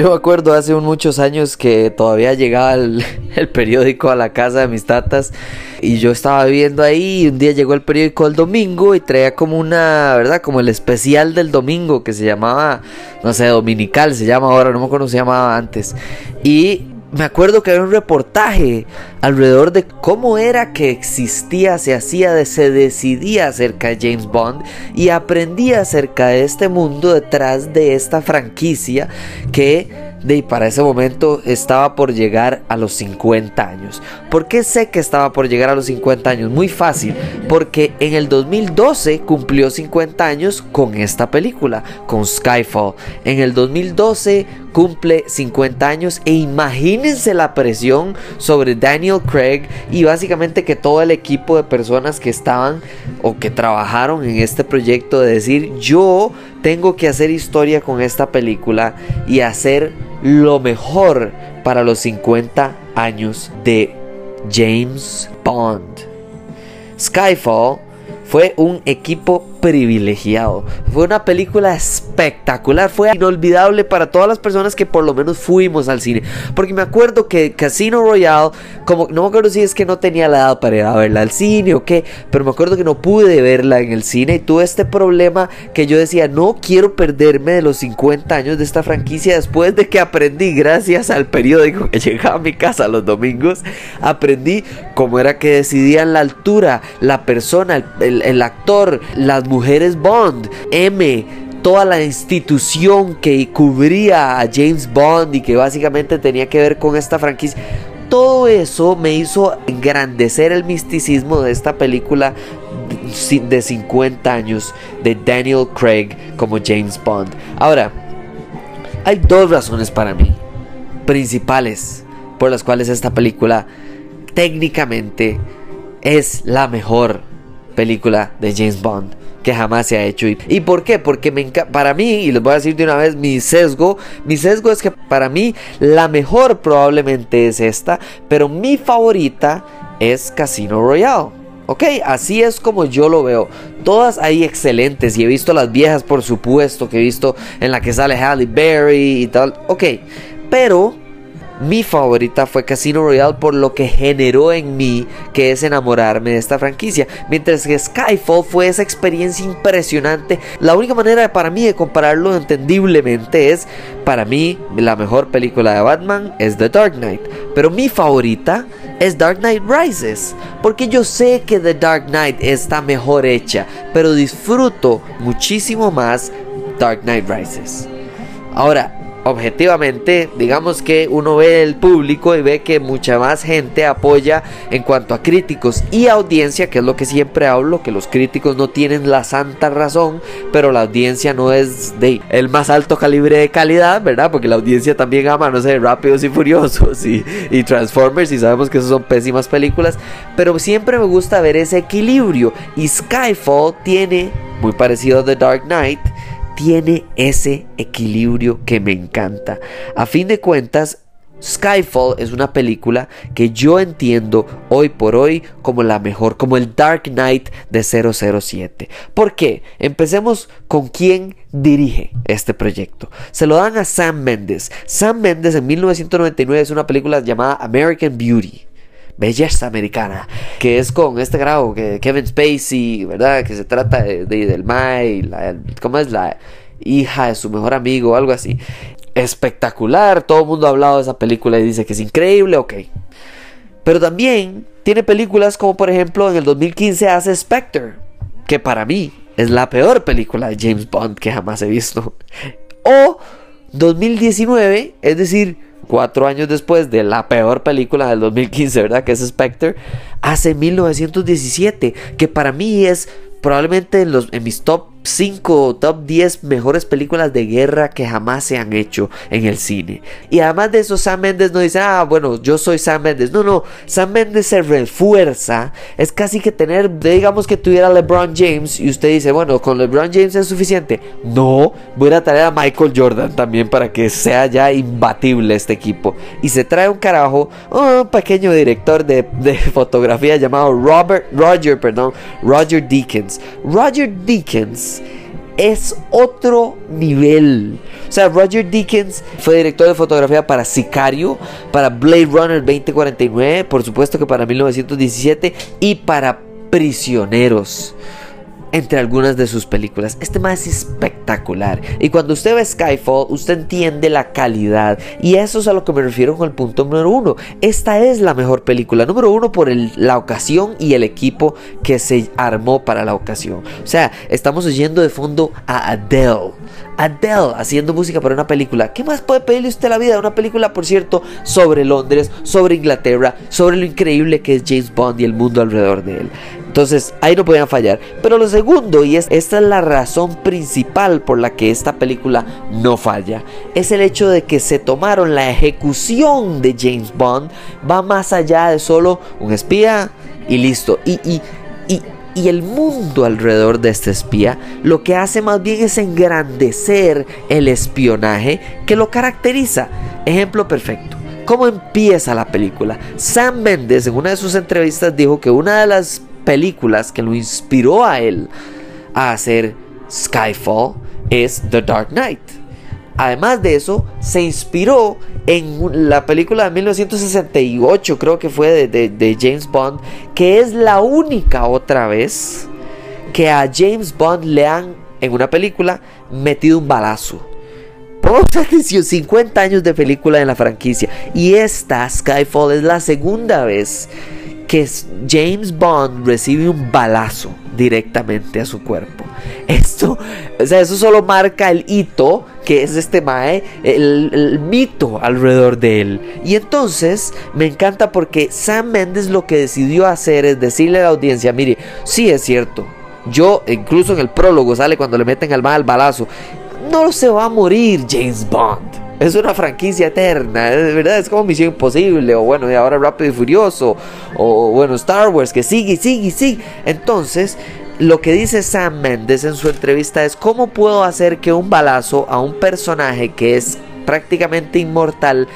Yo me acuerdo hace muchos años que todavía llegaba el, el periódico a la casa de mis tatas y yo estaba viviendo ahí y un día llegó el periódico el domingo y traía como una, ¿verdad? Como el especial del domingo que se llamaba, no sé, dominical se llama ahora, no me acuerdo cómo se llamaba antes. Y me acuerdo que había un reportaje alrededor de cómo era que existía, se hacía, se decidía acerca de James Bond y aprendí acerca de este mundo detrás de esta franquicia que de para ese momento estaba por llegar a los 50 años. ¿Por qué sé que estaba por llegar a los 50 años? Muy fácil, porque en el 2012 cumplió 50 años con esta película, con Skyfall. En el 2012 cumple 50 años e imagínense la presión sobre Daniel Craig y básicamente que todo el equipo de personas que estaban o que trabajaron en este proyecto de decir yo tengo que hacer historia con esta película y hacer lo mejor para los 50 años de James Bond. Skyfall fue un equipo privilegiado. Fue una película espectacular, fue inolvidable para todas las personas que por lo menos fuimos al cine. Porque me acuerdo que Casino Royale, como no me acuerdo si es que no tenía la edad para ir a verla al cine o qué, pero me acuerdo que no pude verla en el cine y tuve este problema que yo decía, no quiero perderme de los 50 años de esta franquicia después de que aprendí, gracias al periódico que llegaba a mi casa los domingos, aprendí cómo era que decidían la altura, la persona, el, el, el actor, las mujeres Bond, M, toda la institución que cubría a James Bond y que básicamente tenía que ver con esta franquicia. Todo eso me hizo engrandecer el misticismo de esta película de 50 años de Daniel Craig como James Bond. Ahora, hay dos razones para mí, principales, por las cuales esta película técnicamente es la mejor película de James Bond que jamás se ha hecho. ¿Y por qué? Porque me para mí, y les voy a decir de una vez mi sesgo, mi sesgo es que para mí la mejor probablemente es esta, pero mi favorita es Casino Royale. Ok, así es como yo lo veo. Todas ahí excelentes. Y he visto las viejas, por supuesto, que he visto en la que sale Halle Berry y tal. Ok, pero mi favorita fue Casino Royale por lo que generó en mí, que es enamorarme de esta franquicia. Mientras que Skyfall fue esa experiencia impresionante. La única manera para mí de compararlo entendiblemente es, para mí, la mejor película de Batman es The Dark Knight. Pero mi favorita es Dark Knight Rises. Porque yo sé que The Dark Knight está mejor hecha, pero disfruto muchísimo más Dark Knight Rises. Ahora, objetivamente, digamos que uno ve el público y ve que mucha más gente apoya en cuanto a críticos y audiencia, que es lo que siempre hablo, que los críticos no tienen la santa razón, pero la audiencia no es de el más alto calibre de calidad, ¿verdad? Porque la audiencia también ama, no sé, Rápidos y Furiosos y, y Transformers y sabemos que esas son pésimas películas, pero siempre me gusta ver ese equilibrio y Skyfall tiene, muy parecido a The Dark Knight, tiene ese equilibrio que me encanta. A fin de cuentas, Skyfall es una película que yo entiendo hoy por hoy como la mejor, como el Dark Knight de 007. ¿Por qué? Empecemos con quién dirige este proyecto. Se lo dan a Sam Mendes. Sam Mendes en 1999 es una película llamada American Beauty belleza americana, que es con este grado que Kevin Spacey, ¿verdad? Que se trata de, de del Mai, ¿cómo es la hija de su mejor amigo, algo así. Espectacular, todo el mundo ha hablado de esa película y dice que es increíble, ok. Pero también tiene películas como por ejemplo en el 2015 hace Spectre, que para mí es la peor película de James Bond que jamás he visto. O 2019, es decir, cuatro años después de la peor película del 2015, ¿verdad? Que es Spectre, hace 1917, que para mí es probablemente en, los, en mis top 5 top 10 mejores películas de guerra que jamás se han hecho en el cine. Y además de eso, Sam Mendes no dice, ah, bueno, yo soy Sam Mendes. No, no, Sam Mendes se refuerza. Es casi que tener, digamos que tuviera LeBron James y usted dice, bueno, con LeBron James es suficiente. No, voy a traer a Michael Jordan también para que sea ya imbatible este equipo. Y se trae un carajo, un pequeño director de, de fotografía llamado Robert, Roger, perdón, Roger Deakins. Roger Deakins es otro nivel. O sea, Roger Deakins fue director de fotografía para Sicario, para Blade Runner 2049, por supuesto que para 1917 y para Prisioneros entre algunas de sus películas. Este más es espectacular. Y cuando usted ve Skyfall, usted entiende la calidad. Y eso es a lo que me refiero con el punto número uno. Esta es la mejor película. Número uno por la ocasión y el equipo que se armó para la ocasión. O sea, estamos oyendo de fondo a Adele. Adele haciendo música para una película. ¿Qué más puede pedirle usted la vida? Una película, por cierto, sobre Londres, sobre Inglaterra, sobre lo increíble que es James Bond y el mundo alrededor de él. Entonces ahí no podían fallar. Pero lo segundo, y es, esta es la razón principal por la que esta película no falla, es el hecho de que se tomaron la ejecución de James Bond, va más allá de solo un espía y listo. Y, y, y, y el mundo alrededor de este espía lo que hace más bien es engrandecer el espionaje que lo caracteriza. Ejemplo perfecto. ¿Cómo empieza la película? Sam Mendes en una de sus entrevistas dijo que una de las películas que lo inspiró a él a hacer Skyfall es The Dark Knight. Además de eso, se inspiró en la película de 1968, creo que fue de, James Bond, que es la única otra vez que a James Bond le han, en una película, metido un balazo. Por 50 años de película en la franquicia. Y esta, Skyfall, es la segunda vez que James Bond recibe un balazo directamente a su cuerpo. Esto, o sea, eso solo marca el hito que es este Mae, el, mito alrededor de él. Y entonces me encanta porque Sam Mendes lo que decidió hacer es decirle a la audiencia: mire, sí es cierto. Yo, incluso en el prólogo sale cuando le meten al mal balazo. No se va a morir James Bond es una franquicia eterna, de verdad es como Misión Imposible, o bueno, y ahora Rápido y Furioso, o bueno, Star Wars, que sigue, sigue, sigue. Entonces, lo que dice Sam Mendes en su entrevista es cómo puedo hacer que un balazo a un personaje que es prácticamente inmortal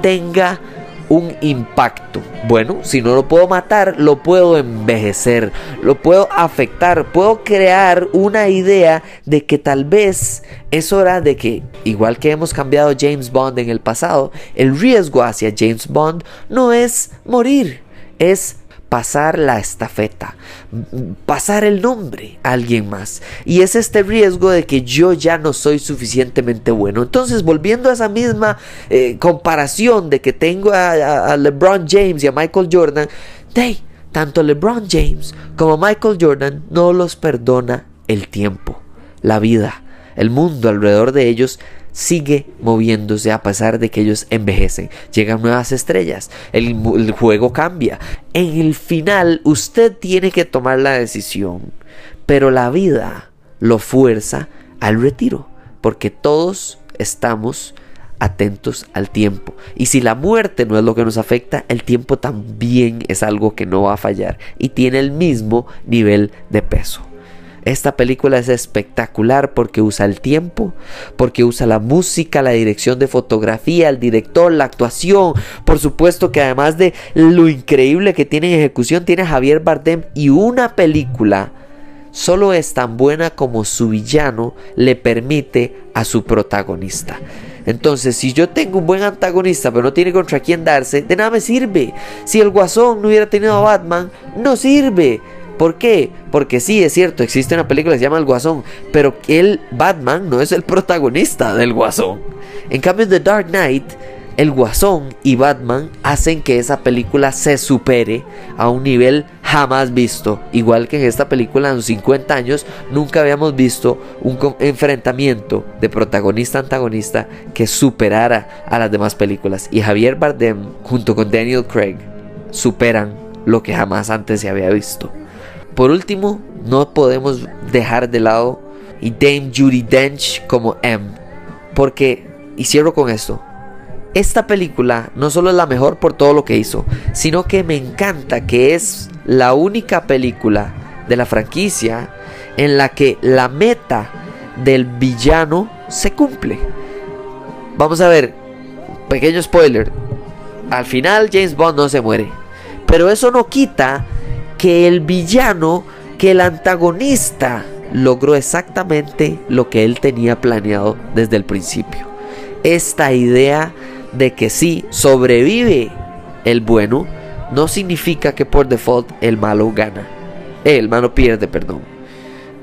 tenga un impacto. Bueno, si no lo puedo matar, lo puedo envejecer, lo puedo afectar, puedo crear una idea de que tal vez es hora de que, igual que hemos cambiado James Bond en el pasado, el riesgo hacia James Bond no es morir, es pasar la estafeta, pasar el nombre a alguien más. Y es este riesgo de que yo ya no soy suficientemente bueno. Entonces, volviendo a esa misma eh, comparación de que tengo a, LeBron James y a Michael Jordan, hey, tanto LeBron James como Michael Jordan no los perdona el tiempo, la vida, el mundo alrededor de ellos sigue moviéndose a pesar de que ellos envejecen. Llegan nuevas estrellas, el, juego cambia. En el final usted tiene que tomar la decisión, pero la vida lo fuerza al retiro, porque todos estamos atentos al tiempo. Y si la muerte no es lo que nos afecta, el tiempo también es algo que no va a fallar y tiene el mismo nivel de peso. Esta película es espectacular porque usa el tiempo, porque usa la música, la dirección de fotografía, el director, la actuación. Por supuesto que además de lo increíble que tiene en ejecución, tiene Javier Bardem y una película solo es tan buena como su villano le permite a su protagonista. Entonces, si yo tengo un buen antagonista, pero no tiene contra quién darse, de nada me sirve. Si el Guasón no hubiera tenido a Batman, no sirve. ¿Por qué? Porque sí, es cierto, existe una película que se llama El Guasón, pero el Batman no es el protagonista del Guasón. En cambio, en The Dark Knight, el Guasón y Batman hacen que esa película se supere a un nivel jamás visto. Igual que en esta película, en los 50 años, nunca habíamos visto un enfrentamiento de protagonista-antagonista que superara a las demás películas. Y Javier Bardem, junto con Daniel Craig, superan lo que jamás antes se había visto. Por último, no podemos dejar de lado y Dame Judy Dench como M. Porque, y cierro con esto, esta película no solo es la mejor por todo lo que hizo, sino que me encanta que es la única película de la franquicia en la que la meta del villano se cumple. Vamos a ver, pequeño spoiler. Al final James Bond no se muere. Pero eso no quita que el villano, que el antagonista logró exactamente lo que él tenía planeado desde el principio. Esta idea de que si sobrevive el bueno, no significa que por default el malo gana. El malo pierde, perdón.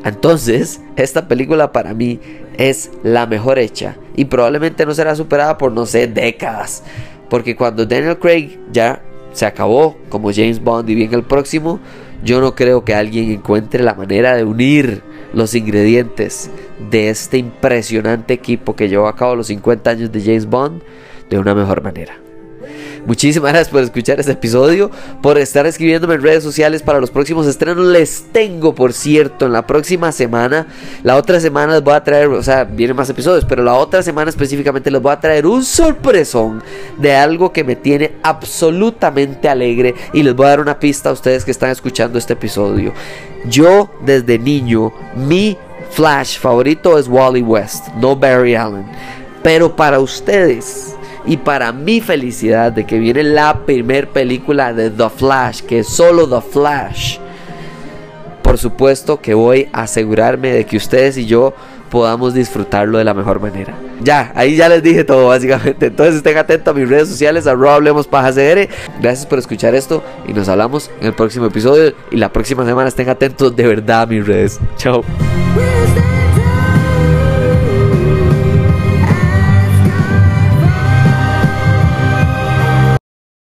Entonces, esta película para mí es la mejor hecha y probablemente no será superada por no sé décadas. Porque cuando Daniel Craig ya se acabó como James Bond y bien el próximo, yo no creo que alguien encuentre la manera de unir los ingredientes de este impresionante equipo que llevó a cabo los 50 años de James Bond de una mejor manera. Muchísimas gracias por escuchar este episodio, por estar escribiéndome en redes sociales para los próximos estrenos. Les tengo, por cierto, en la próxima semana, la otra semana les voy a traer, o sea, vienen más episodios, pero la otra semana específicamente les voy a traer un sorpresón de algo que me tiene absolutamente alegre y les voy a dar una pista a ustedes que están escuchando este episodio. Yo desde niño, mi Flash favorito es Wally West, no Barry Allen. Pero para ustedes, y para mi felicidad de que viene la primer película de The Flash, que es solo The Flash. Por supuesto que voy a asegurarme de que ustedes y yo podamos disfrutarlo de la mejor manera. Ya, ahí ya les dije todo básicamente. Entonces estén atentos a mis redes sociales, arroba hablemos Gracias por escuchar esto y nos hablamos en el próximo episodio. Y la próxima semana estén atentos de verdad a mis redes. Chao.